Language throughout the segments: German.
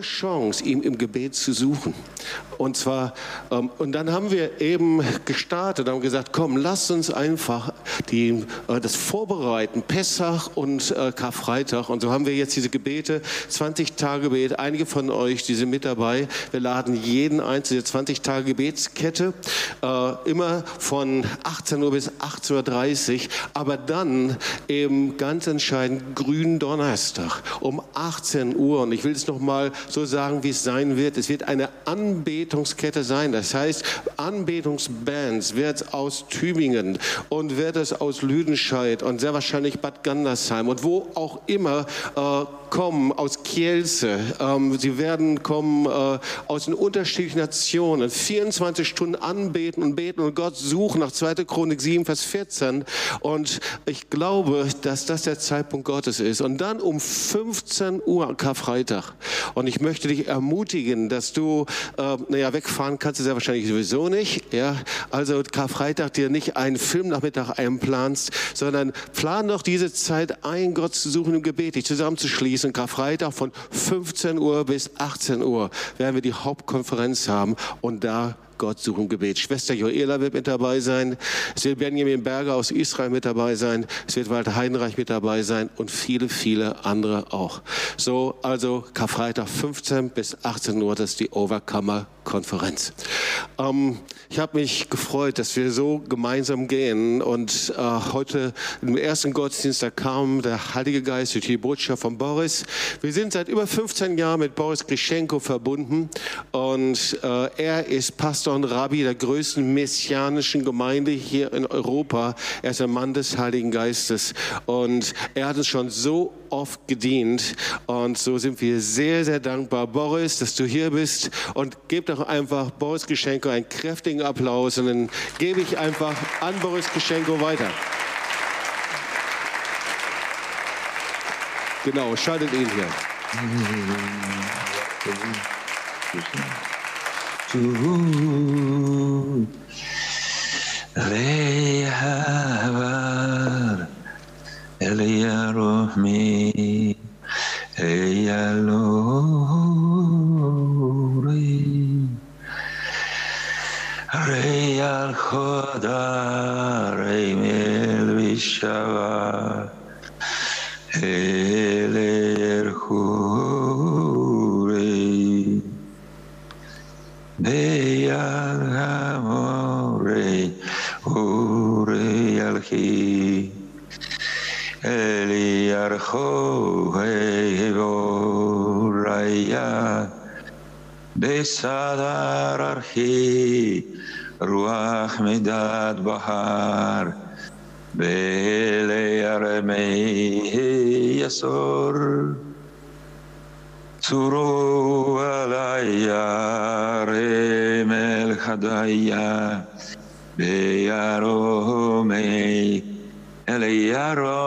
Chance, ihm im Gebet zu suchen. Und zwar, ähm, und dann haben wir eben gestartet, haben gesagt, komm, lass uns einfach die, äh, das vorbereiten, Pessach und äh, Karfreitag. Und so haben wir jetzt diese Gebete, 20 Tage Gebet. Einige von euch, die sind mit dabei. Wir laden jeden einzelnen 20 Tage Gebetskette, äh, immer von 18 Uhr bis 18.30 Uhr, aber dann eben ganz entscheidend grünen Donnerstag um 18 Uhr. Und ich will es nochmal so sagen, wie es sein wird. Es wird eine Anbetungskette sein. Das heißt, Anbetungsbands wird es aus Tübingen und wird es aus Lüdenscheid und sehr wahrscheinlich Bad Gandersheim und wo auch immer äh, kommen aus Kielce, ähm, sie werden kommen äh, aus den unterschiedlichen Nationen, 24 Stunden anbeten und beten und Gott suchen nach 2. Chronik 7, Vers 14. Und ich glaube, dass das der Zeitpunkt Gottes ist. Und dann um 15 Uhr Karfreitag. Und ich möchte dich ermutigen, dass du, äh, naja, wegfahren kannst du sehr wahrscheinlich sowieso nicht. Ja? Also Karfreitag dir nicht einen Filmnachmittag einplanst, sondern plan doch diese Zeit ein, Gott zu suchen im Gebet, dich zusammenzuschließen diesen Karfreitag von 15 Uhr bis 18 Uhr werden wir die Hauptkonferenz haben und da Gott suchen Gebet. Schwester Joela wird mit dabei sein. Es wird Benjamin Berger aus Israel mit dabei sein. Es wird Walter Heidenreich mit dabei sein und viele, viele andere auch. So, also Karfreitag 15 bis 18 Uhr, das ist die Overcomer Konferenz. Ähm, ich habe mich gefreut, dass wir so gemeinsam gehen und äh, heute im ersten Gottesdienst, da kam der Heilige Geist durch die Botschaft von Boris. Wir sind seit über 15 Jahren mit Boris Grischenko verbunden und äh, er ist Pastor Pastor und Rabbi der größten messianischen Gemeinde hier in Europa. Er ist ein Mann des Heiligen Geistes und er hat uns schon so oft gedient und so sind wir sehr, sehr dankbar. Boris, dass du hier bist und gib doch einfach Boris Geschenko einen kräftigen Applaus und dann gebe ich einfach an Boris Geschenko weiter. Genau, schaltet ihn hier. Sure. Vishava כי אלי ירחו היבו ריה בסדר ארכי רוח מדד בהר ואלי ירמי יסור. צורו עלי ירם אל חדיה Beyarome Eleyaro.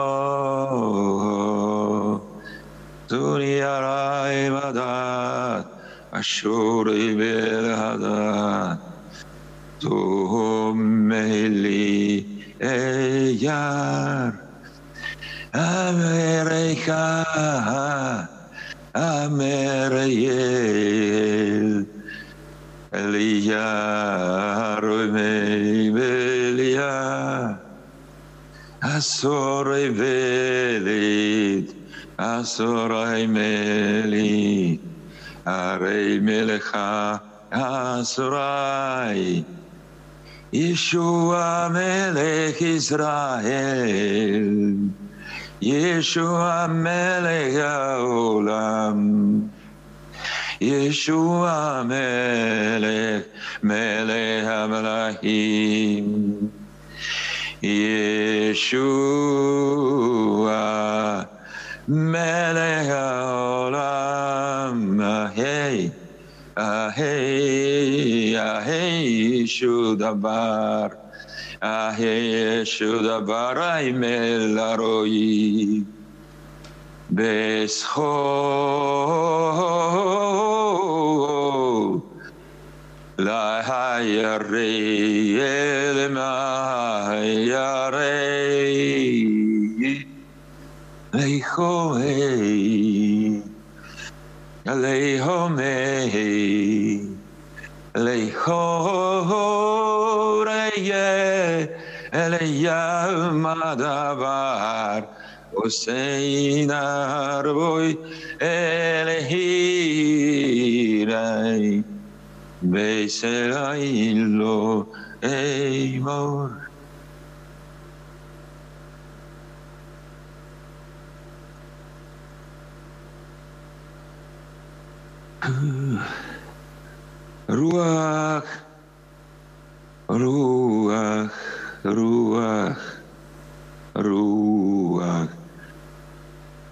Duniyaray Vadat Ashuri Belhadat Tuhum Mehli Eyar Amerika Amerika Elia Romei Belia Asorai Velit Asorai Meli Arei Melecha Asorai Yeshua Melech Israel Yeshua Melech Olam Yeshua Melech, Melech Avrahim. Yeshua Melech Haolam. Hey, hey, hey, Shudabar. Hey, Shudabar, Imelaroi this whole Lehome, Lehore, Ele Yamadabar, حسین عربوی الهیرای بیسرائیلو ای بار روح روح روح روح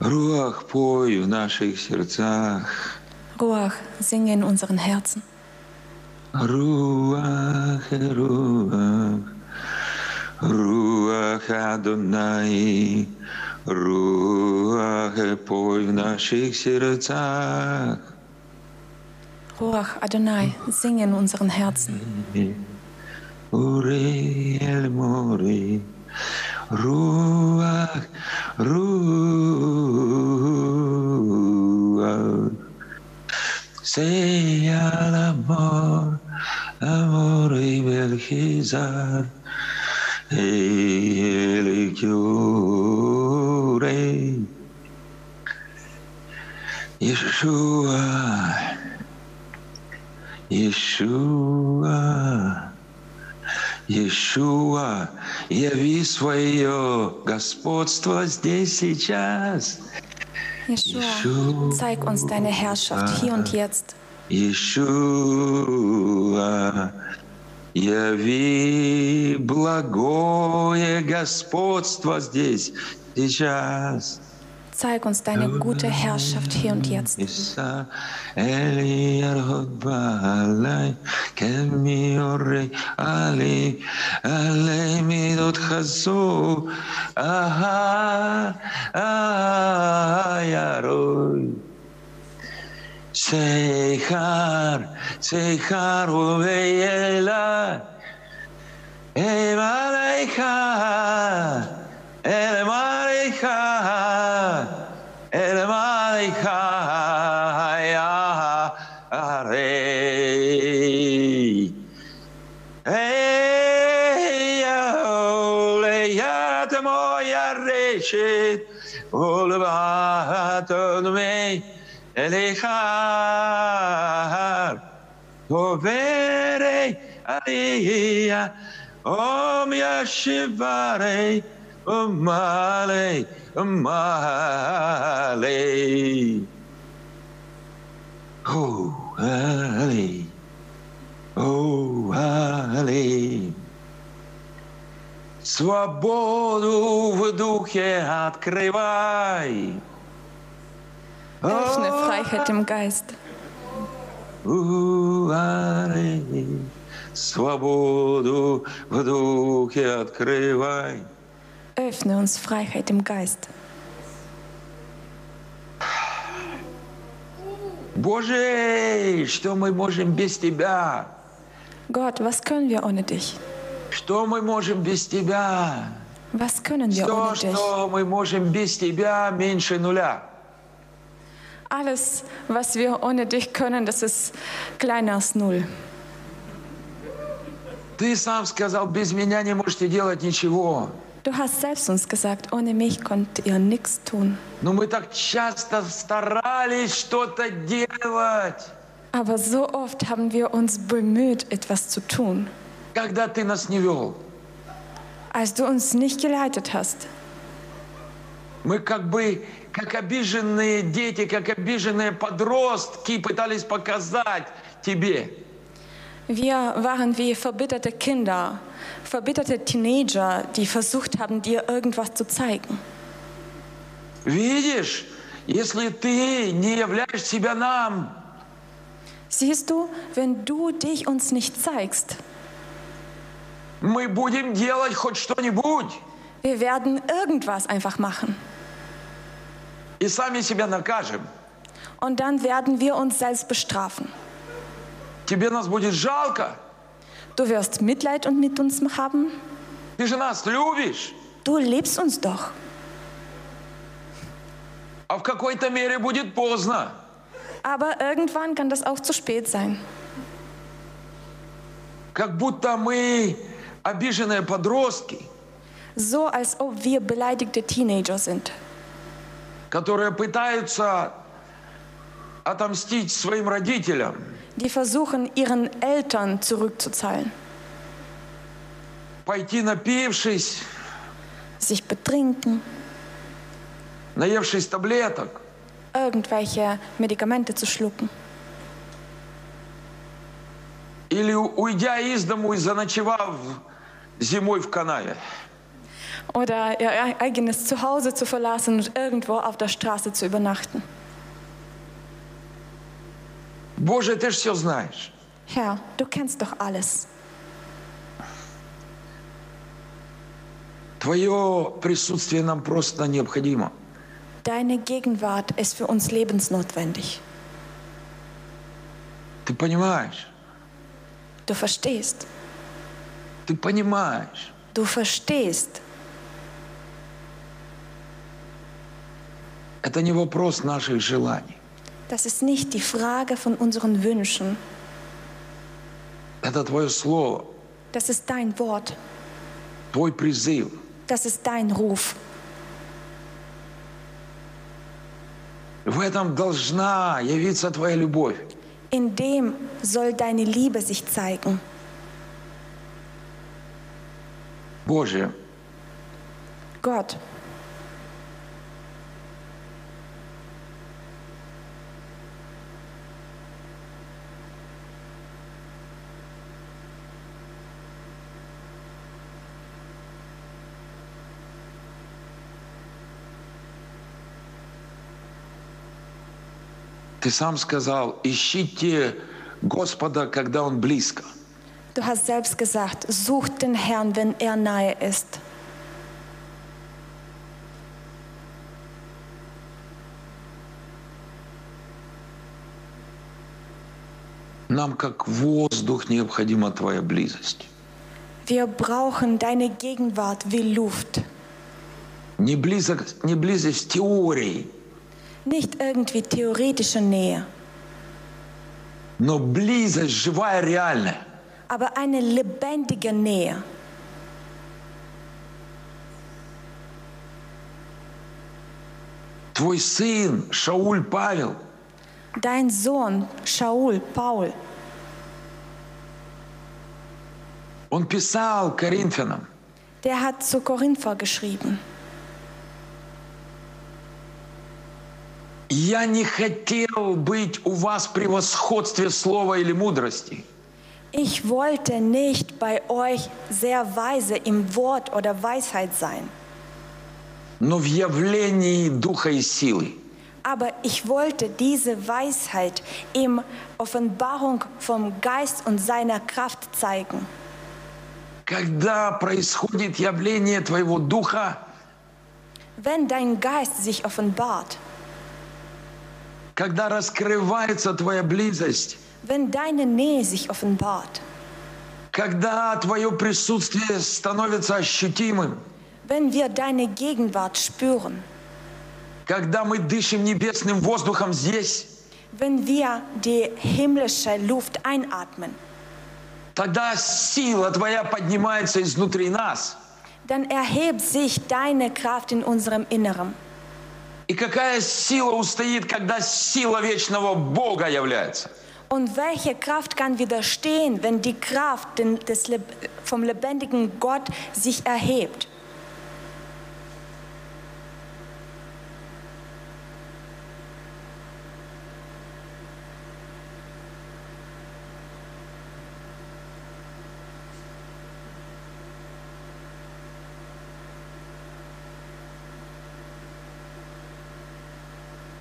руах, пой в наших сердцах. Ruach, singe in unseren Herzen. Руах, руах, руах Адонай, руах, пой в наших сердцах. Ruach Adonai, singe in unseren Herzen. Uri el mori, ruach, ruach. Sea el amor, amor y belgizar, el cure. Yeshua, Yeshua, Yeshua, яви свое господство здесь сейчас. Yeshua, zeig uns deine Herrschaft hier und jetzt. Yeshua, яви благое господство здесь сейчас. Zeig uns deine gute Herrschaft hier und jetzt. Issa Eli Yarhod Baalai Kemi Allah'a dönmeyi Elihar Hoverey Aliyya Om Yashivarey Ummaley Ummaley Oh Ali Oh Ali Свободу в духе открывай. Öffne Freiheit im Geist. Свободу в духе открывай. Öffne uns Freiheit im Geist. Боже, что мы можем без Тебя? Gott, was können wir ohne dich? Что мы можем без Тебя? Was können wir То, ohne dich? что мы можем без Тебя, меньше нуля. Alles, was wir ohne dich können, das ist kleiner als null. Ты сам сказал, без меня не можете делать ничего. Du hast selbst uns gesagt, ohne mich könnt ihr nichts tun. Но мы так часто старались что-то делать, Aber so oft haben wir uns bemüht, etwas zu tun, когда Ты нас не вел. als du uns nicht geleitet hast. Мы как бы, как обиженные дети, как обиженные подростки пытались показать Тебе. Wir waren wie verbitterte Kinder, verbitterte Teenager, die versucht haben, dir irgendwas zu zeigen. Видишь, если Ты не являешь себя нам, Siehst du, wenn du dich uns nicht zeigst, мы будем делать хоть что-нибудь wir werden irgendwas einfach machen. и сами себя накажем. Und dann werden wir uns selbst bestrafen. Тебе нас будет жалко. Du wirst Mitleid und mit uns haben. Ты же нас любишь. Du liebst uns doch. А в какой-то мере будет поздно. Aber irgendwann kann das auch zu spät sein. Как будто мы обиженные подростки, So als ob wir beleidigte Teenager sind, которые пытаются отомстить своим родителям, die versuchen, ihren Eltern zurückzuzahlen, пойти напившись, sich betrinken, наевшись таблеток, irgendwelche Medikamente zu schlucken или уйдя из дому и заночевав зимой в канаве. oder ihr eigenes Zuhause zu verlassen und irgendwo auf der Straße zu übernachten. Боже, ты же все знаешь. Herr, du kennst doch alles. Твое присутствие нам просто необходимо. Deine Gegenwart ist für uns lebensnotwendig. Ты понимаешь? Du verstehst. Ты понимаешь. Du verstehst. Это не вопрос наших желаний. Das ist nicht die Frage von unseren Wünschen. Это Твое Слово, Das ist dein Wort. Твой призыв. Das ist dein Ruf. В этом должна явиться Твоя любовь. In dem soll deine Liebe sich zeigen. Боже, Gott, Ты сам сказал, ищите Господа, когда Он близко. du hast selbst gesagt, sucht den Herrn, wenn er nahe ist. Нам как воздух необходима Твоя близость. Wir brauchen deine Gegenwart wie Luft. Не, близость, не близость теории, Nicht irgendwie theoretische Nähe, но близость живая, реальная. aber eine lebendige Nähe. Твой сын Шауль Павел, Dein Sohn Shaul, Paul, он писал Коринфянам, der hat zu Korinther geschrieben. Я не хотел быть у вас в превосходстве слова или мудрости, Ich wollte nicht bei euch sehr weise im Wort oder Weisheit sein, но в явлении духа и силы. aber ich wollte diese Weisheit im Offenbarung vom Geist und seiner Kraft zeigen. Когда происходит явление твоего духа, Wenn dein Geist sich offenbart, когда раскрывается твоя близость, wenn deine Nähe sich offenbart, когда твое присутствие становится ощутимым, wenn wir deine Gegenwart spüren, когда мы дышим небесным воздухом здесь, wenn wir die himmlische Luft einatmen, тогда сила твоя поднимается изнутри нас. dann erhebt sich deine Kraft in unserem Inneren. И какая сила устоит, когда сила вечного Бога является? Und welche Kraft kann widerstehen, wenn die Kraft den- des, Leb- vom lebendigen Gott sich erhebt?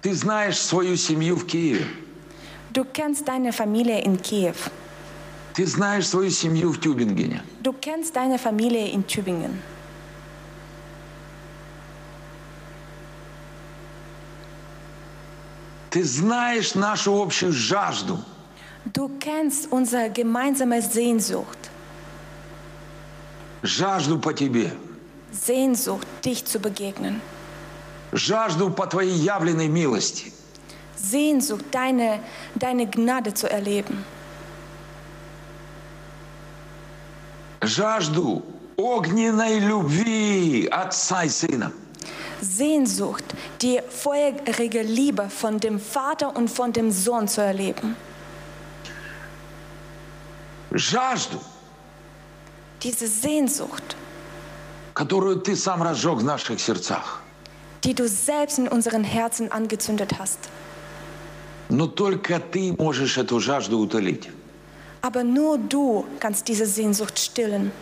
Ты знаешь свою семью в Киеве. Du kennst deine Familie in Kiew. Ты знаешь свою семью в Тюбингене. Du kennst deine Familie in Tübingen. Ты знаешь нашу общую жажду. Du kennst unsere gemeinsame Sehnsucht. Жажду по тебе. Sehnsucht, dich zu begegnen. Жажду по твоей явленной милости. Sehnsucht, deine, deine Gnade zu erleben. Жажду огненной любви Отца и Сына. Sehnsucht, die feurige Liebe von dem Vater und von dem Sohn zu erleben. Жажду, Diese Sehnsucht, которую Ты сам разжег в наших сердцах. die du selbst in unseren Herzen angezündet hast. Но только Ты можешь эту жажду утолить. Aber nur du kannst diese Sehnsucht stillen.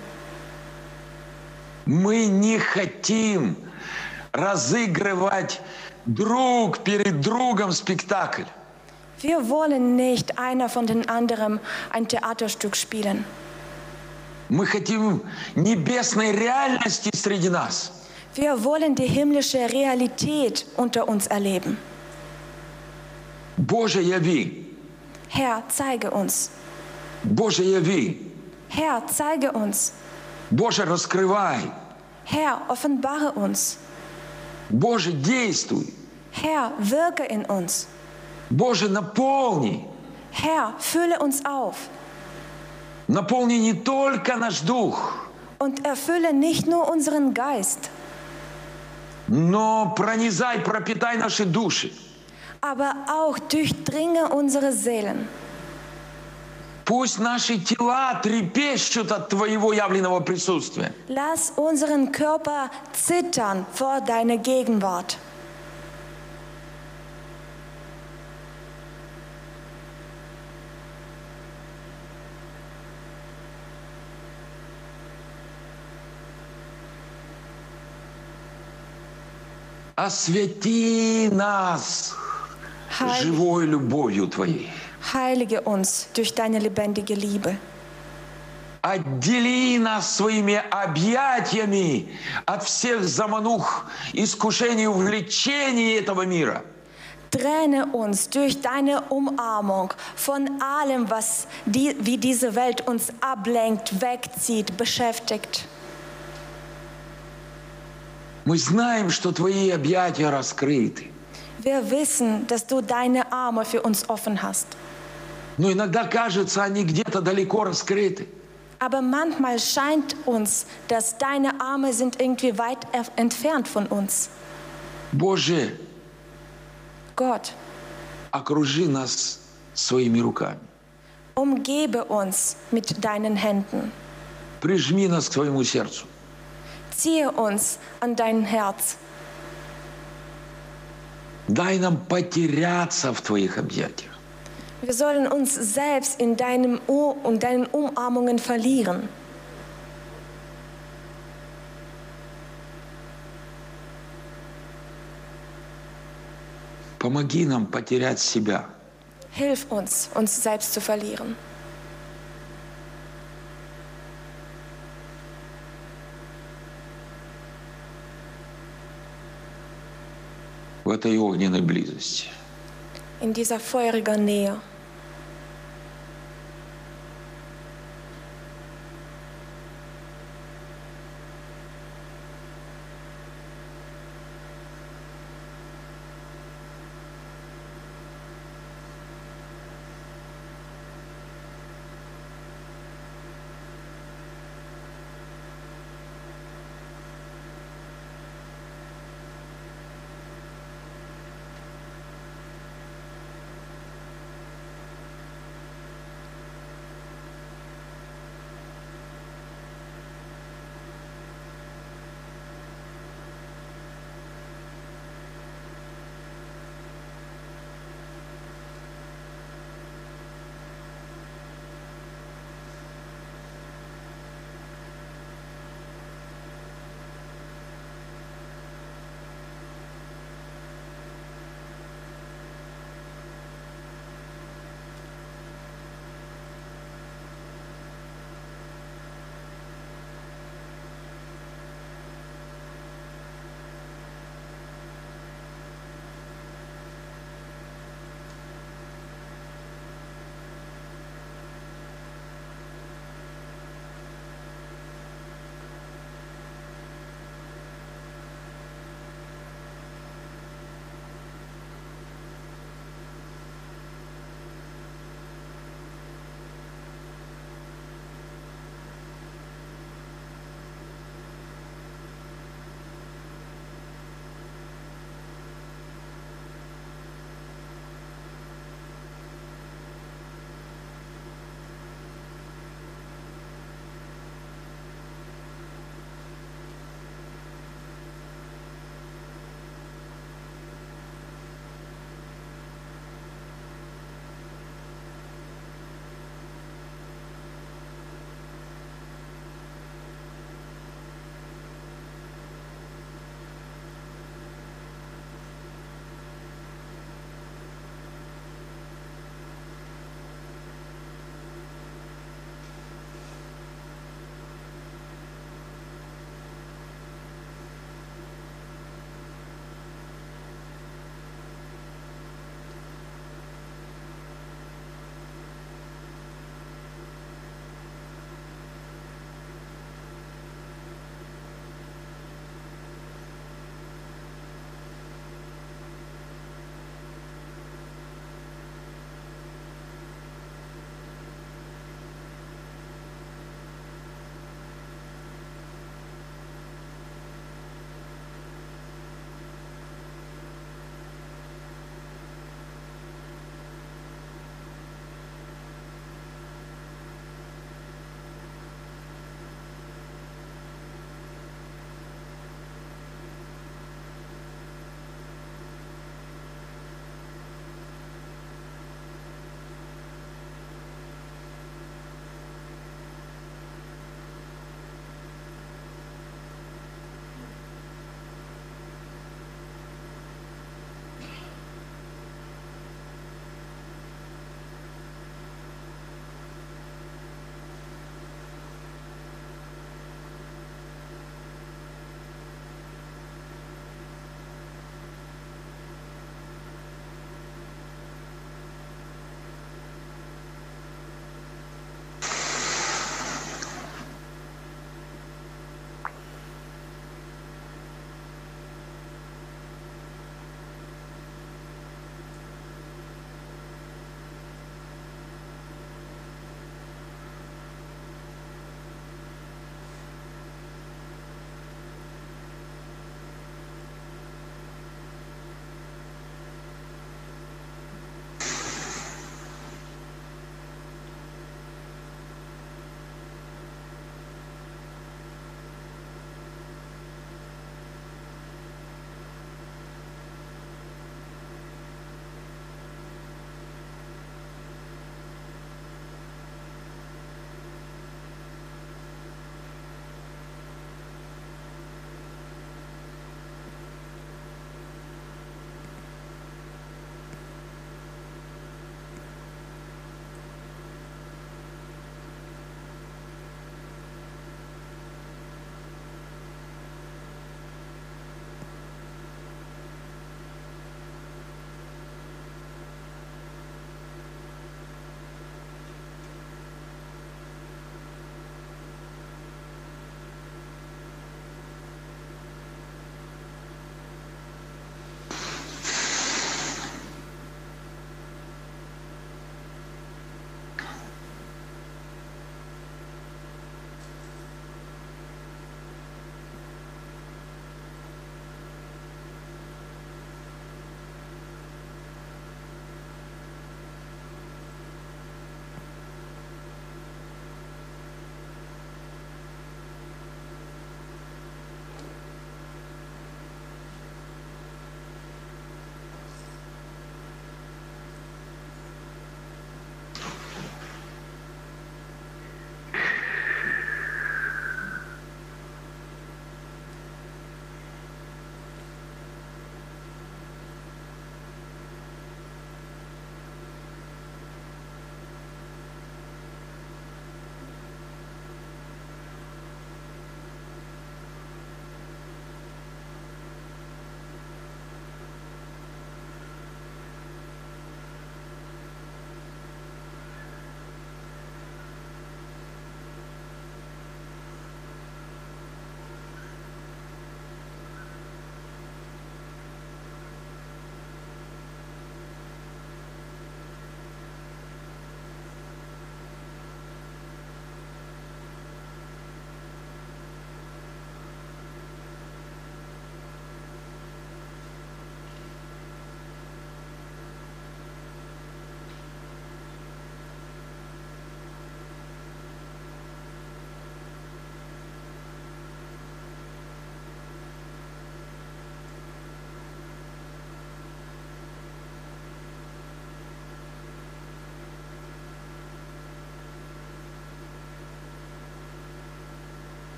Мы не хотим разыгрывать друг перед другом спектакль. Wir wollen nicht einer von den anderen ein Theaterstück spielen. Мы хотим небесной реальности среди нас. Wir wollen die himmlische Realität unter uns erleben. Боже, яви! Herr, zeige uns. Боже, яви! Herr, zeige uns. Боже, раскрывай! Herr, offenbare uns. Боже, действуй! Herr, wirke in uns. Боже, наполни! Herr, fülle uns auf Наполни не только наш дух, und erfülle nicht nur unseren Geist, но пронизай, пропитай наши души. aber auch durchdringe unsere Seelen. Пусть наши тела трепещут от Твоего явленного присутствия. Lass unseren Körper zittern vor deiner Gegenwart. Освети нас Heil, живой любовью Твоей. heilige uns durch deine lebendige Liebe. Отдели нас своими объятиями от всех заманух, искушений, увлечений этого мира. Trenne uns durch deine Umarmung von allem, was die, wie diese Welt uns ablenkt, wegzieht, beschäftigt. Мы знаем, что Твои объятия раскрыты. Wir wissen, dass du deine Arme für uns offen hast. Но иногда кажется, они где-то далеко раскрыты. Aber manchmal scheint uns, dass deine Arme sind irgendwie weit er- entfernt von uns. Боже, Gott, окружи нас своими руками. umgebe uns mit deinen Händen. Прижми нас к Твоему сердцу. Ziehe uns an dein Herz. Дай нам потеряться в Твоих объятиях. Wir sollen uns selbst in deinem U und deinen Umarmungen verlieren. Помоги нам потерять себя. Hilf uns, uns selbst zu verlieren. В этой огненной близости. In dieser feurigen Nähe.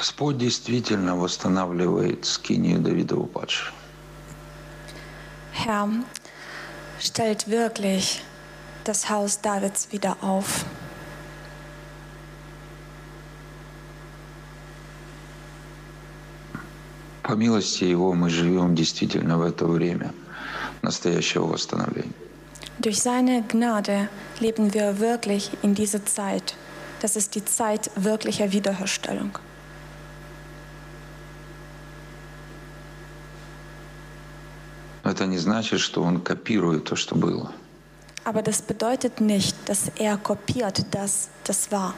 Господь действительно восстанавливает скинию Давида упадшего. Herr stellt wirklich das Haus Davids wieder auf. По милости Его мы живем действительно в это время настоящего восстановления. Durch seine Gnade leben wir wirklich in dieser Zeit. Das ist die Zeit wirklicher Wiederherstellung. Это не значит, что Он копирует то, что было. Aber das bedeutet nicht, dass er kopiert das, das war.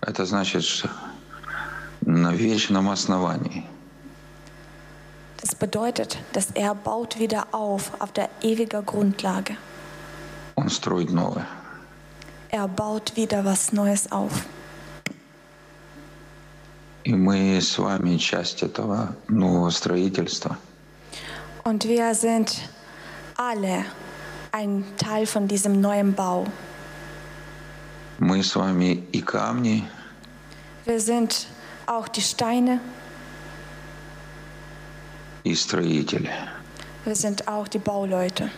Это значит, что на вечном основании Das bedeutet, dass er baut wieder auf auf der ewigen Grundlage. Он строит новое. Er baut wieder was Neues auf. И мы с вами часть этого нового строительства. Und wir sind alle ein Teil von diesem neuen Bau. Мы с вами и камни, Wir sind auch die Steine, и строители. wir sind auch die Bauleute.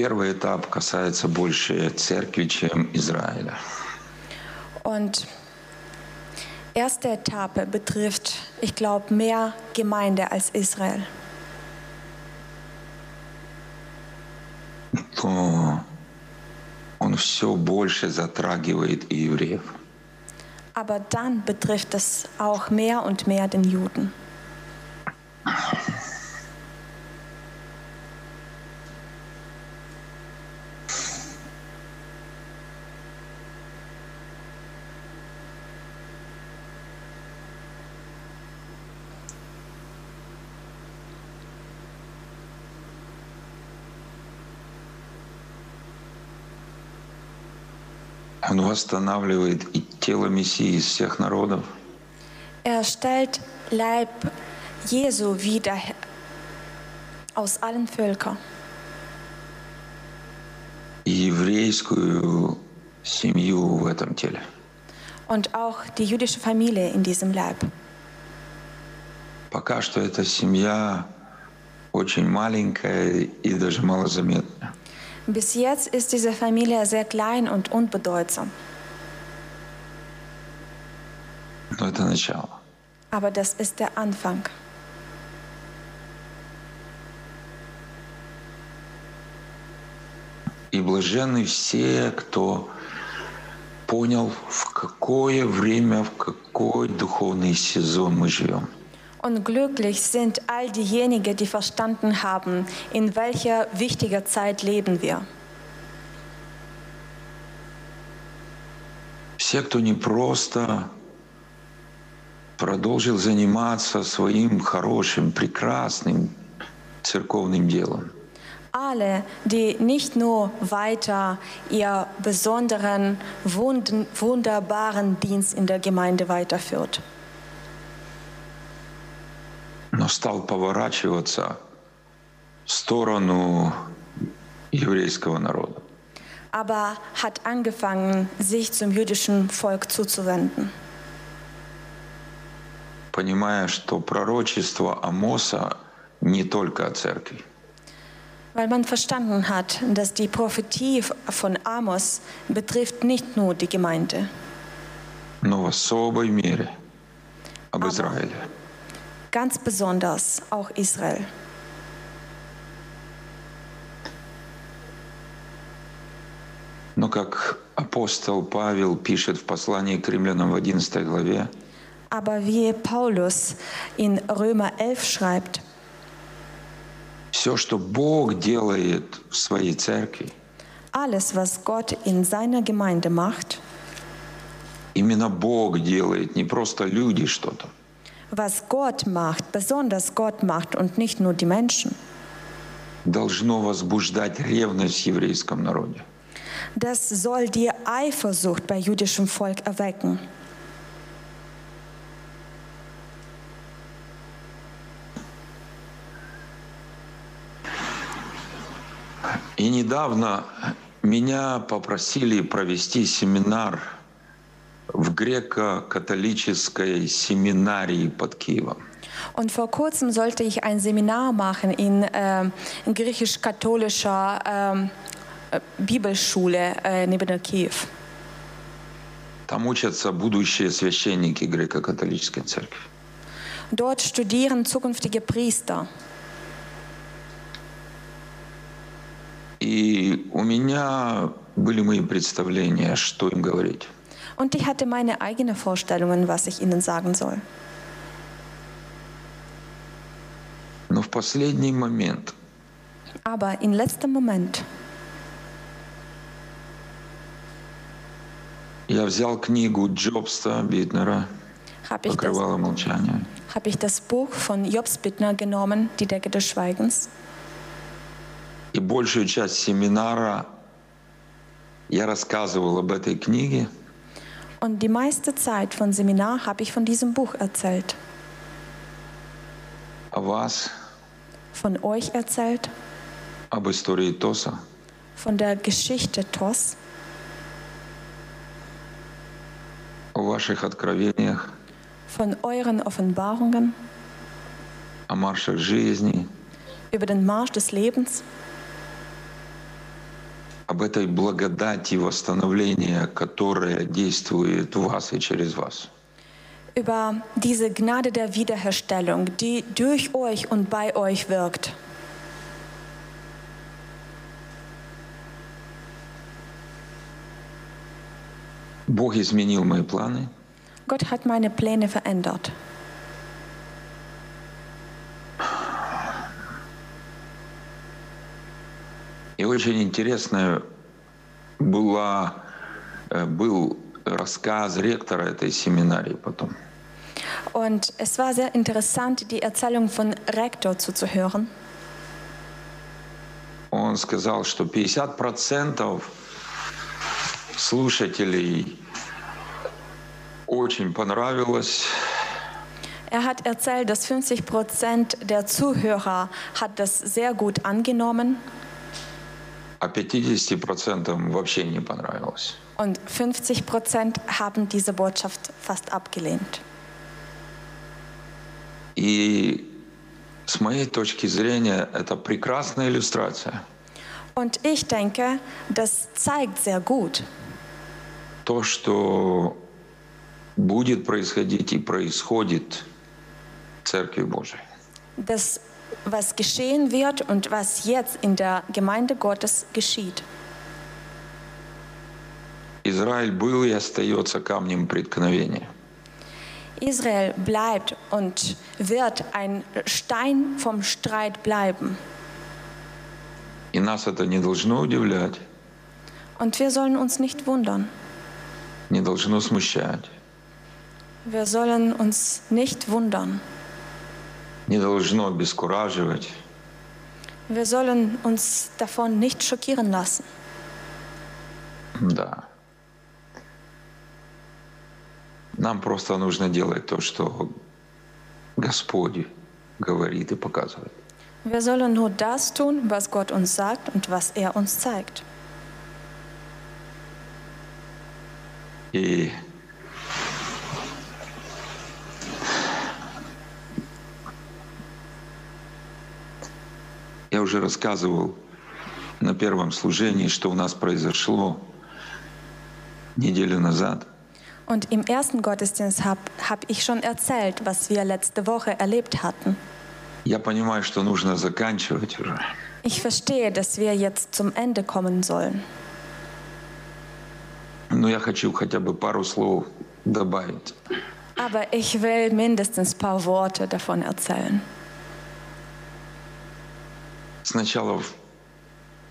первый этап касается больше церкви, чем Израиля. Und erste Etappe betrifft, ich glaube, mehr Gemeinde als Israel. То он все больше затрагивает и евреев. Aber dann betrifft es auch mehr und mehr den Juden. Он восстанавливает и тело Мессии из всех народов, Er stellt Leib Jesu wieder aus allen Völkern и еврейскую семью в этом теле. und auch die jüdische Familie in diesem Leib. Пока что эта семья очень маленькая и даже малозаметная. Bis jetzt ist diese Familie sehr klein und unbedeutsam. Но это начало. Aber das ist der Anfang. И блаженны все, кто понял, в какое время, в какой духовный сезон мы живем. Und glücklich sind all diejenigen, die verstanden haben, in welcher wichtiger Zeit leben wir. Все, кто не просто продолжил заниматься своим хорошим, прекрасным церковным делом, Alle, die nicht nur weiter ihr besonderen, wund- wunderbaren Dienst in der Gemeinde weiterführt, но стал поворачиваться в сторону еврейского народа. aber hat angefangen, sich zum jüdischen Volk zuzuwenden. понимая, что пророчество Амоса не только о церкви. Weil man verstanden hat, dass die Prophetie von Amos betrifft nicht nur die Gemeinde, но в особой мере об Aber- Израиле. ganz besonders auch Israel. Но как апостол Павел пишет в послании к римлянам в 11 главе, Aber wie Paulus in Römer 11 schreibt, все, что Бог делает в своей церкви, alles, was Gott in seiner Gemeinde macht, именно Бог делает, не просто люди что-то. Was Gott macht, besonders Gott macht und nicht nur die Menschen, должно возбуждать ревность в еврейском народе. Das soll die Eifersucht bei jüdischem Volk erwecken. И недавно меня попросили провести семинар в греко-католической семинарии под Киевом. Und vor kurzem sollte ich ein Seminar machen in, ähm, in griechisch-katholischer ähm, äh, Bibelschule äh, neben Kiew. Там учатся будущие священники греко-католической церкви. Dort studieren zukünftige Priester. И у меня были мои представления, что им говорить. Und ich hatte meine eigenen Vorstellungen, was ich ihnen sagen soll. Но в последний момент Aber in letztem Moment я взял книгу Джобста Битнера habe ich, das- «Покрывало молчания». habe ich das Buch von Jobs Bittner genommen, Die Decke des Schweigens. И большую часть семинара я рассказывал об этой книге, Und die meiste Zeit von Seminar habe ich von diesem Buch erzählt. о вас, Von euch erzählt, об истории Тоса, von der Geschichte Tos, о ваших откровениях, von euren Offenbarungen о маршах жизни, über den Marsch des Lebens, Об этой благодати восстановления, которая действует в вас и через вас. über diese Gnade der Wiederherstellung, die durch euch und bei euch wirkt. Бог изменил мои планы, Gott hat meine Pläne verändert. И очень интересная была, э, был рассказ ректора этой семинарии потом. Und es war sehr interessant, die Erzählung von Rektor zuzuhören. Он сказал, что 50% слушателей очень понравилось, Er hat erzählt, dass 50 Prozent der Zuhörer hat das sehr gut angenommen А 50% вообще не понравилось. und 50 Prozent haben diese Botschaft fast abgelehnt. И с моей точки зрения это прекрасная иллюстрация. Und ich denke, das zeigt sehr gut, То, что будет происходить и происходит в Церкви Божией. dass was geschehen wird und was jetzt in der Gemeinde Gottes geschieht. Израиль был и остается камнем преткновения. Israel bleibt und wird ein Stein vom Streit bleiben. И нас это не должно удивлять, Und wir sollen uns nicht wundern. не должно смущать, Wir sollen uns nicht wundern. Не должно обескураживать. Wir sollen uns davon nicht schockieren lassen. Да. Нам просто нужно делать то, что Господь говорит и показывает. Wir sollen nur das tun, was Gott uns sagt und was er uns zeigt. И я уже рассказывал на первом служении, что у нас произошло неделю назад. Und im ersten Gottesdienst habe hab ich schon erzählt, was wir letzte Woche erlebt hatten. Я понимаю, что нужно заканчивать уже. Ich verstehe, dass wir jetzt zum Ende kommen sollen. Но я хочу хотя бы пару слов добавить. Aber ich will mindestens ein paar Worte davon erzählen. Сначала в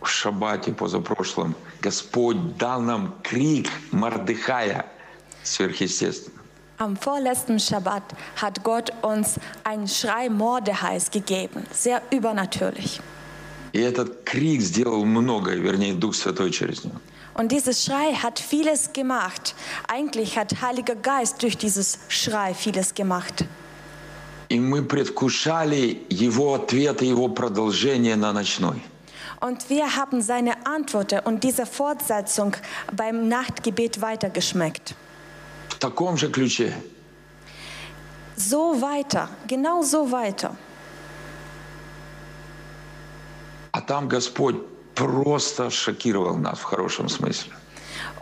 в шаббате позапрошлом Господь дал нам крик Мардыхая сверхъестественно. Am vorletzten Schabbat hat Gott uns einen Schrei Mordehais gegeben, sehr übernatürlich. И этот крик сделал многое, вернее, Дух Святой через него. Und dieses Schrei hat vieles gemacht. Eigentlich hat Heiliger Geist durch dieses Schrei vieles gemacht. И мы предвкушали его ответ и его продолжение на ночной. Und wir haben seine Antworten und diese Fortsetzung beim Nachtgebet weitergeschmeckt. В таком же ключе. So weiter, genau so weiter. А там Господь просто шокировал нас в хорошем смысле.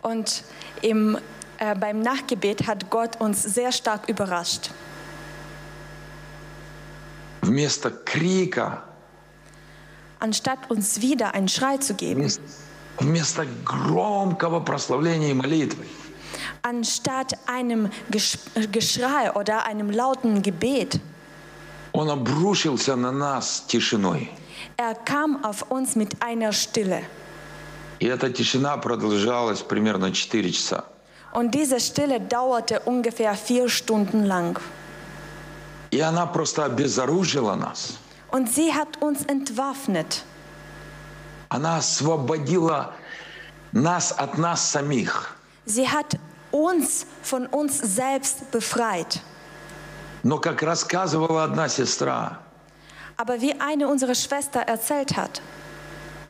Und im, äh, beim Nachtgebet hat Gott uns sehr stark überrascht. Вместо крика, Anstatt uns wieder einen Schrei zu geben, вместо, вместо громкого прославления и молитвы, anstatt einem Gesch Geschrei oder einem lauten Gebet, Он обрушился на нас тишиной. er kam auf uns mit einer Stille. И эта тишина продолжалась примерно 4 часа. Und diese Stille dauerte ungefähr vier Stunden lang. И она просто обезоружила нас. Und sie hat uns entwaffnet. Она освободила нас от нас самих. Sie hat uns von uns selbst befreit. Но, как рассказывала одна сестра, Aber wie eine unserer Schwester erzählt hat,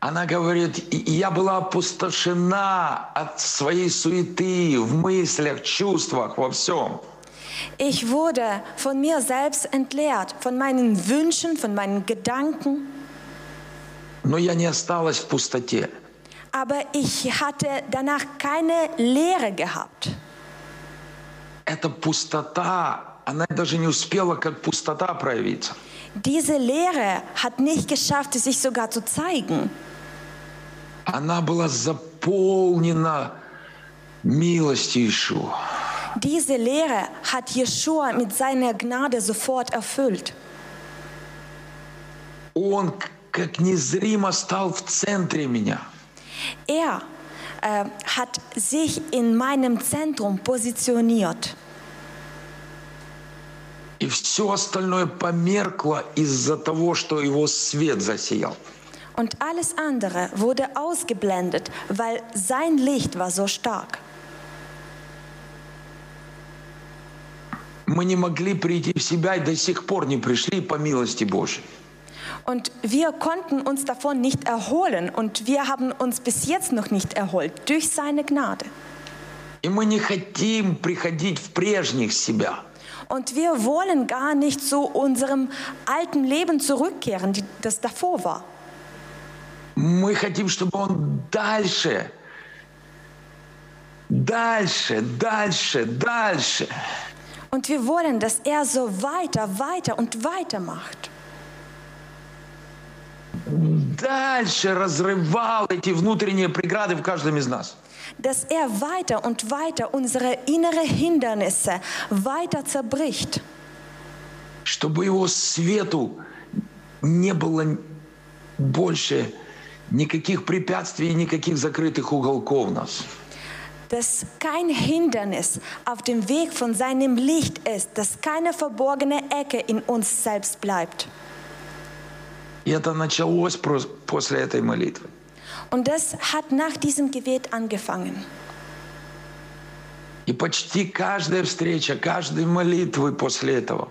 она говорит, «И- и я была опустошена от своей суеты в мыслях, чувствах, во всем. ich wurde von mir selbst entleert, von meinen Wünschen, von meinen Gedanken. Но я не осталась в пустоте. Aber ich hatte danach keine Leere gehabt. Эта пустота, она даже не успела как пустота проявиться. Diese Leere hat nicht geschafft, es sich sogar zu zeigen. Она была заполнена милостью Ишуа. Diese Leere hat Jeshua mit seiner Gnade sofort erfüllt. Он к- как незримо стал в центре меня. Er äh, hat sich in meinem Zentrum positioniert. И все остальное померкло из-за того, что его свет засиял. Und alles andere wurde ausgeblendet, weil sein Licht war so stark. Мы не могли прийти в себя и до сих пор не пришли по милости Божьей. Und wir konnten uns davon nicht erholen und wir haben uns bis jetzt noch nicht erholt durch seine Gnade. И мы не хотим приходить в прежних себя. Und wir wollen gar nicht zu unserem alten Leben zurückkehren, das davor war. Мы хотим, чтобы Он дальше, дальше, дальше, дальше Und wir wollen, dass er so weiter, weiter und weiter macht. дальше разрывал эти внутренние преграды в каждом из нас. Dass er weiter und weiter unsere innere Hindernisse weiter zerbricht. Чтобы Его свету не было больше никаких препятствий никаких закрытых уголков нас. Dass kein Hindernis auf dem Weg von seinem Licht ist, dass keine verborgene Ecke in uns selbst bleibt. И это началось прос- после этой молитвы. Und das hat nach diesem Gebet angefangen. И почти каждая встреча, каждой молитвы после этого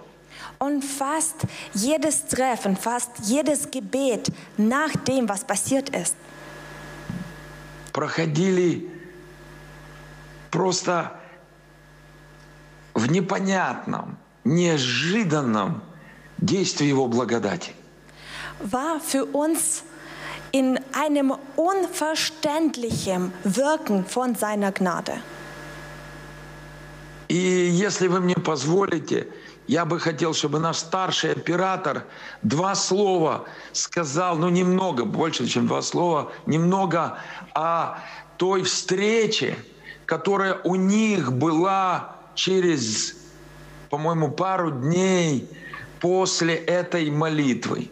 Und fast jedes Treffen, fast jedes Gebet nach dem, was passiert ist, проходили просто в непонятном, неожиданном действии Его благодати. war für uns in einem unverständlichen Wirken von seiner Gnade. И если вы мне позволите, я бы хотел, чтобы наш старший оператор два слова сказал, ну немного, больше, чем два слова, немного о той встрече, которая у них была через, по-моему, пару дней после этой молитвы.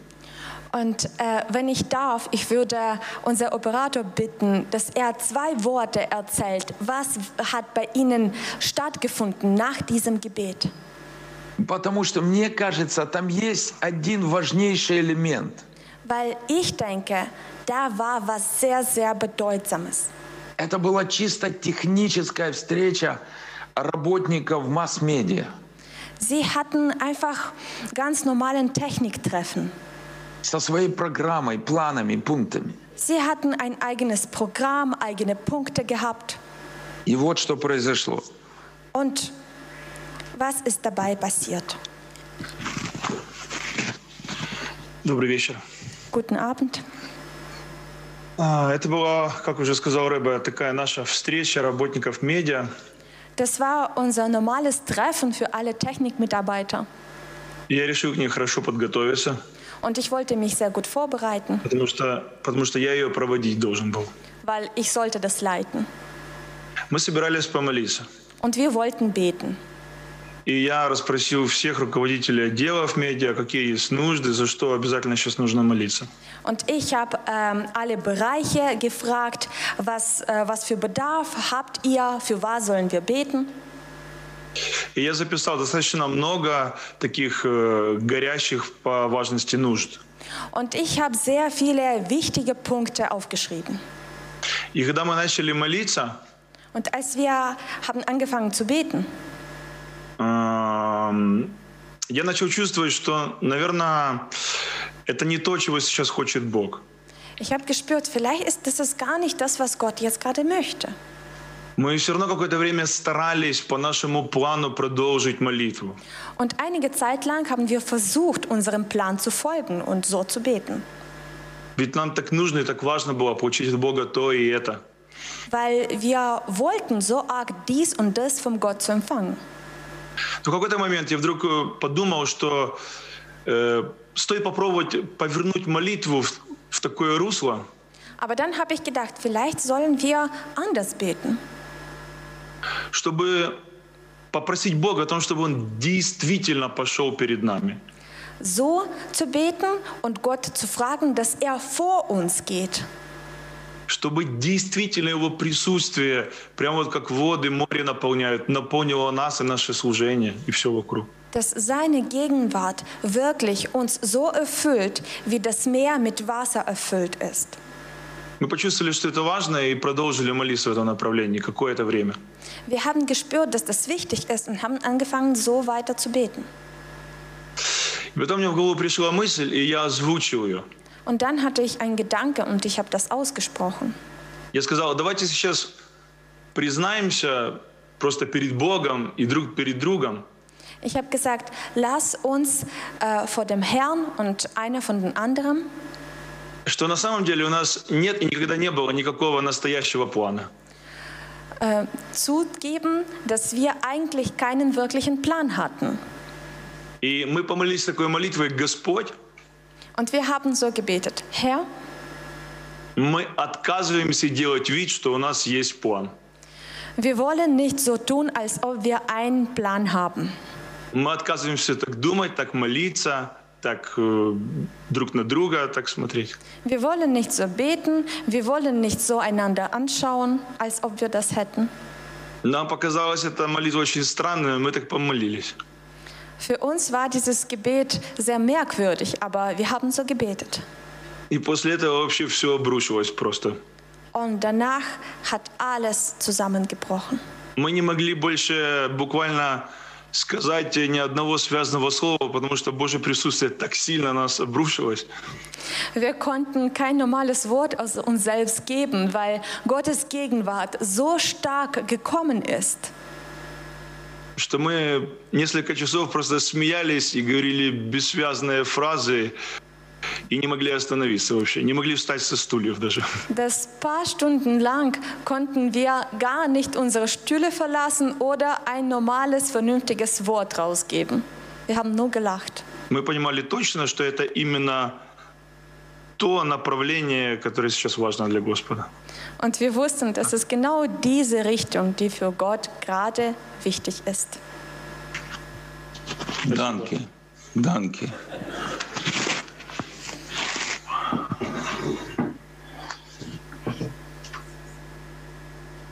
Und äh, wenn ich darf, ich würde unser Operator bitten, dass er zwei Worte erzählt. Was hat bei Ihnen stattgefunden nach diesem Gebet? Потому что, мне кажется, там есть один важнейший элемент. Weil ich denke, da war was sehr, sehr Bedeutsames. Это была чисто техническая встреча работников масс-медиа Sie hatten einfach ganz normalen Techniktreffen. со своей программой, планами, пунктами. Sie hatten ein eigenes Programm, eigene Punkte gehabt. И вот что произошло. Und was ist dabei passiert? Добрый вечер. Guten Abend. А, Это была, как уже сказал Рэбе, такая наша встреча работников медиа. Das war unser normales Treffen für alle Technikmitarbeiter. Я решил к ней хорошо подготовиться, Und ich wollte mich sehr gut vorbereiten, потому что, потому что я ее проводить должен был. weil ich sollte das leiten. Мы собирались помолиться. Und wir wollten beten. И я расспросил всех руководителей отделов медиа, какие есть нужды, за что обязательно сейчас нужно молиться. Und ich habe ähm, alle Bereiche gefragt, was, äh, was für Bedarf habt ihr, für was sollen wir beten. И я записал достаточно много таких э, горящих по важности нужд. Und ich habe sehr viele wichtige Punkte aufgeschrieben. И когда мы начали молиться, Und als wir haben angefangen zu beten, эм, я начал чувствовать, что, наверное, это не то, чего сейчас хочет Бог. ich habe gespürt, vielleicht ist das ist gar nicht das, was Gott jetzt gerade möchte. Мы все равно какое-то время старались по нашему плану продолжить молитву. Und einige Zeit lang haben wir versucht, unserem Plan zu folgen und so zu beten. Ведь нам так нужно и так важно было получить от Бога то и это. Weil wir wollten so arg dies und das vom Gott zu empfangen. Но в какой-то момент я вдруг э, подумал, что э, стоит попробовать повернуть молитву в, в такое русло, Aber dann habe ich gedacht, vielleicht sollen wir anders beten. чтобы попросить Бога о том, чтобы Он действительно пошел перед нами. So zu beten und Gott zu fragen, dass er vor uns geht. Чтобы действительно Его присутствие, прямо вот как воды море наполняют, наполнило нас и наше служение, и все вокруг. Dass seine Gegenwart wirklich uns so erfüllt, wie das Meer mit Wasser erfüllt ist. Мы почувствовали, что это важно, и продолжили молиться в этом направлении какое-то время. Wir haben gespürt, dass das wichtig ist und haben angefangen, so weiter zu beten. И потом мне в голову пришла мысль, и я озвучил ее. Und dann hatte ich einen Gedanke und ich habe das ausgesprochen. Я сказал, давайте сейчас признаемся просто перед Богом и друг перед другом, Ich habe gesagt, lass uns äh, vor dem Herrn und einer von den anderen, что на самом деле у нас нет и никогда не было никакого настоящего плана. äh, zugeben, dass wir eigentlich keinen wirklichen Plan hatten. И мы помолились такой молитвой, Господь, Und wir haben so gebetet, Herr, мы отказываемся делать вид, что у нас есть план. wir wollen nicht so tun, als ob wir einen Plan haben. Мы отказываемся так думать, так молиться, так э, друг на друга так смотреть. Wir wollen nicht so beten, wir wollen nicht so einander anschauen, als ob wir das hätten. Нам показалось эта молитва очень странной, мы так помолились. Für uns war dieses Gebet sehr merkwürdig, aber wir haben so gebetet. И после этого вообще все обрушилось просто. Und danach hat alles zusammengebrochen. Мы не могли больше буквально сказать ни одного связанного слова, потому что Божье присутствие так сильно на нас обрушилось. Wir konnten kein normales Wort aus uns selbst geben, weil Gottes Gegenwart so stark gekommen ist, Что мы несколько часов просто смеялись и говорили бессвязные фразы и не могли остановиться вообще, не могли встать со стульев даже. dass paar Stunden lang konnten wir gar nicht unsere Stühle verlassen oder ein normales, vernünftiges Wort rausgeben. Wir haben nur gelacht. Мы понимали точно, что это именно то направление, которое сейчас важно для Господа. Und wir wussten, dass es genau diese Richtung, die für Gott gerade wichtig ist. Данки. Данки.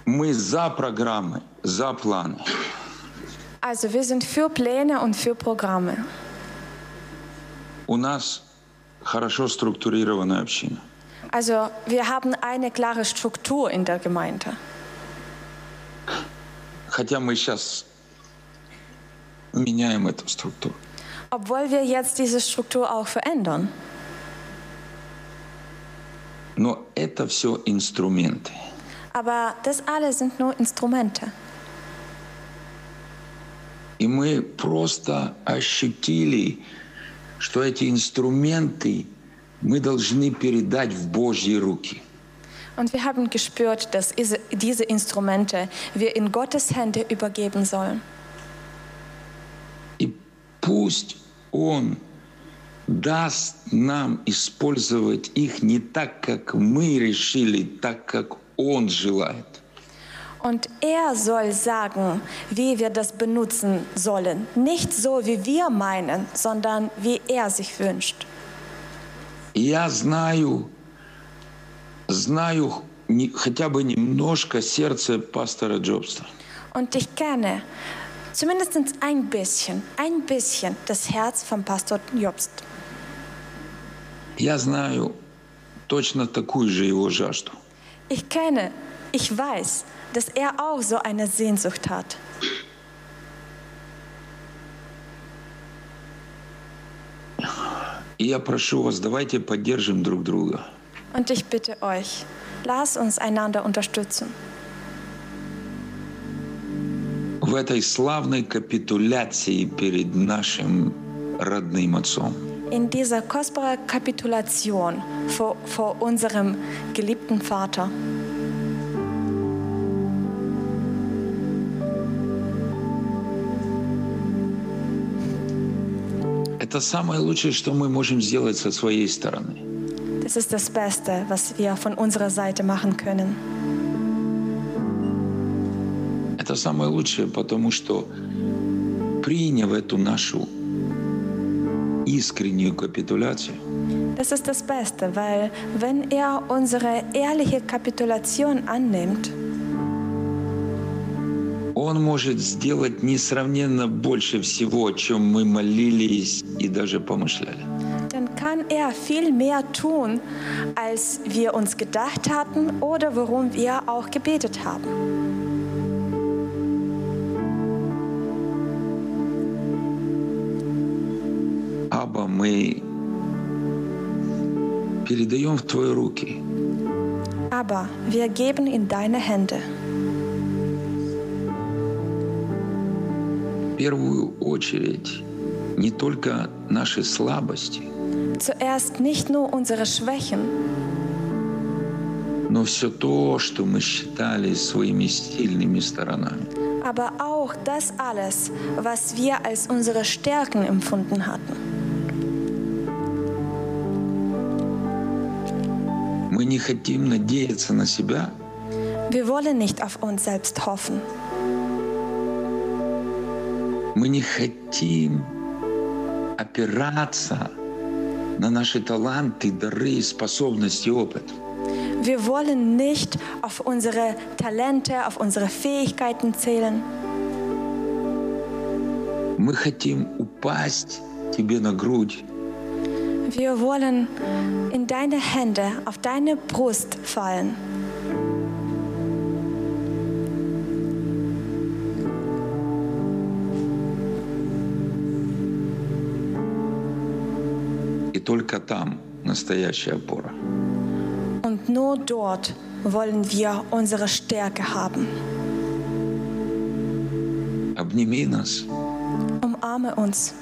Мы за программы, за планы. Also wir sind für Pläne und für Programme. У нас хорошо структурированная община. Also wir haben eine klare Struktur in der Gemeinde. Хотя мы сейчас меняем эту структуру. Obwohl wir jetzt diese Struktur auch verändern. Но это все инструменты. Aber das alles sind nur Instrumente. И мы просто ощутили, что эти инструменты мы должны передать в Божьи руки. Und wir haben gespürt, dass diese- diese Instrumente wir in Gottes Hände übergeben sollen. И пусть Он даст нам использовать их не так, как мы решили, так, как Он желает. Und er soll sagen, wie wir das benutzen sollen. Nicht so, wie wir meinen, sondern wie er sich wünscht. И я знаю, знаю не- хотя бы немножко сердце пастора Джобста. Und ich kenne zumindest ein bisschen, ein bisschen das Herz von Pastor Jobst. Я знаю точно такую же его жажду. Ich kenne, ich weiß, dass er auch so eine Sehnsucht hat. И я прошу вас, давайте поддержим друг друга. Und ich bitte euch, lasst uns einander unterstützen. в этой славной капитуляции перед нашим родным отцом. In dieser kostbaren Kapitulation vor, vor unserem geliebten Vater. Это самое лучшее, что мы можем сделать со своей стороны. Das ist das Beste, was wir von unserer Seite machen können. Это самое лучшее, потому что приняв эту нашу искреннюю капитуляцию, Das ist das Beste, weil wenn er unsere ehrliche Kapitulation annimmt, Он может сделать несравненно больше всего, о чем мы молились и даже помышляли. dann kann er viel mehr tun, als wir uns gedacht hatten oder worum wir auch gebetet haben. Аба, мы передаем в Твои руки Aber wir geben in deine Hände. в первую очередь не только наши слабости, Zuerst nicht nur unsere Schwächen, но все то, что мы считали своими сильными сторонами. aber auch das alles, was wir als unsere Stärken empfunden hatten. Мы не хотим надеяться на себя, Wir wollen nicht auf uns selbst hoffen. мы не хотим опираться на наши таланты, дары, способности, опыт. Wir wollen nicht auf unsere Talente, auf unsere Fähigkeiten zählen. Мы хотим упасть тебе на грудь Wir wollen in deine Hände, auf deine Brust fallen. и только там настоящая опора. Und nur dort wollen wir unsere Stärke haben. Обними нас, Umarme uns.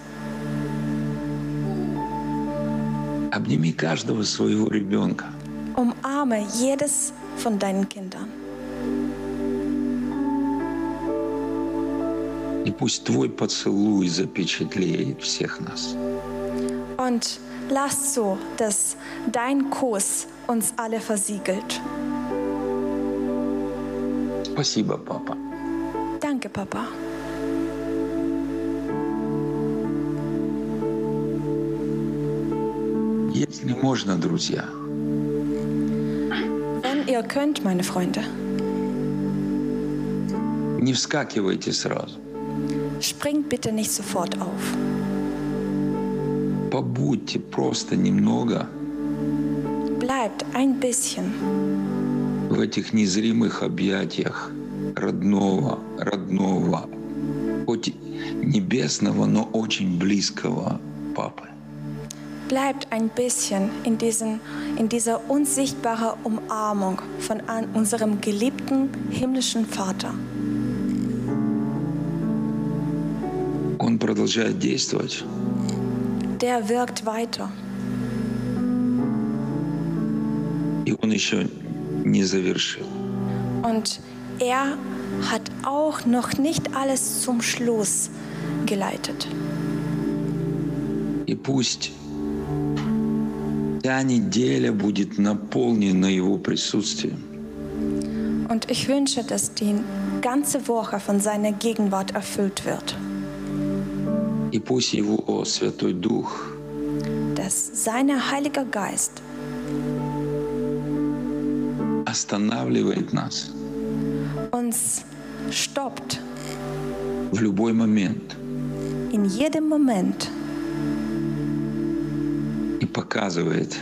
Обними каждого своего ребенка. Umarme jedes von deinen Kindern. И пусть Твой поцелуй запечатлеет всех нас. Und lass so, dass dein Kuss uns alle versiegelt. Спасибо, папа. Danke, Papa. Если можно, друзья, Wenn ihr könnt, meine Freunde, не вскакивайте сразу. springt bitte nicht sofort auf. Побудьте просто немного Bleibt ein bisschen в этих незримых объятиях родного, родного, хоть небесного, но очень близкого. bleibt ein bisschen in, diesen, in dieser unsichtbaren Umarmung von an unserem geliebten himmlischen Vater. Он продолжает действовать. Der wirkt weiter И он еще не завершил. und er hat auch noch nicht alles zum Schluss geleitet. И пусть вся неделя будет наполнена Его присутствием. Und ich wünsche, dass die ganze Woche von seiner Gegenwart erfüllt wird. И пусть Его Святой Дух Dass sein Heiliger Geist останавливает нас uns stoppt в любой момент in jedem Moment и Показывает,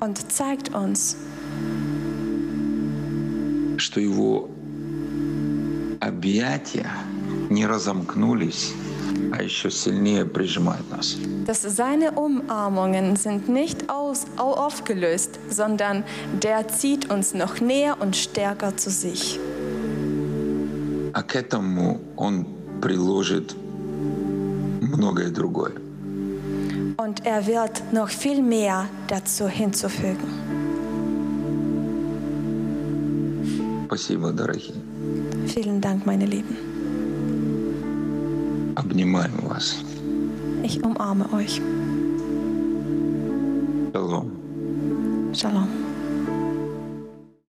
und zeigt uns, что Его объятия не разомкнулись, а еще сильнее прижимают нас. dass seine Umarmungen sind nicht aus, au- aufgelöst, sondern der zieht uns noch näher und stärker zu sich. А к этому Он приложит многое другое. Und er wird noch viel mehr dazu hinzufügen. Спасибо, дорогие. Vielen Dank, meine Lieben. Обнимаем вас. Ich umarme euch. Шалом. Shalom.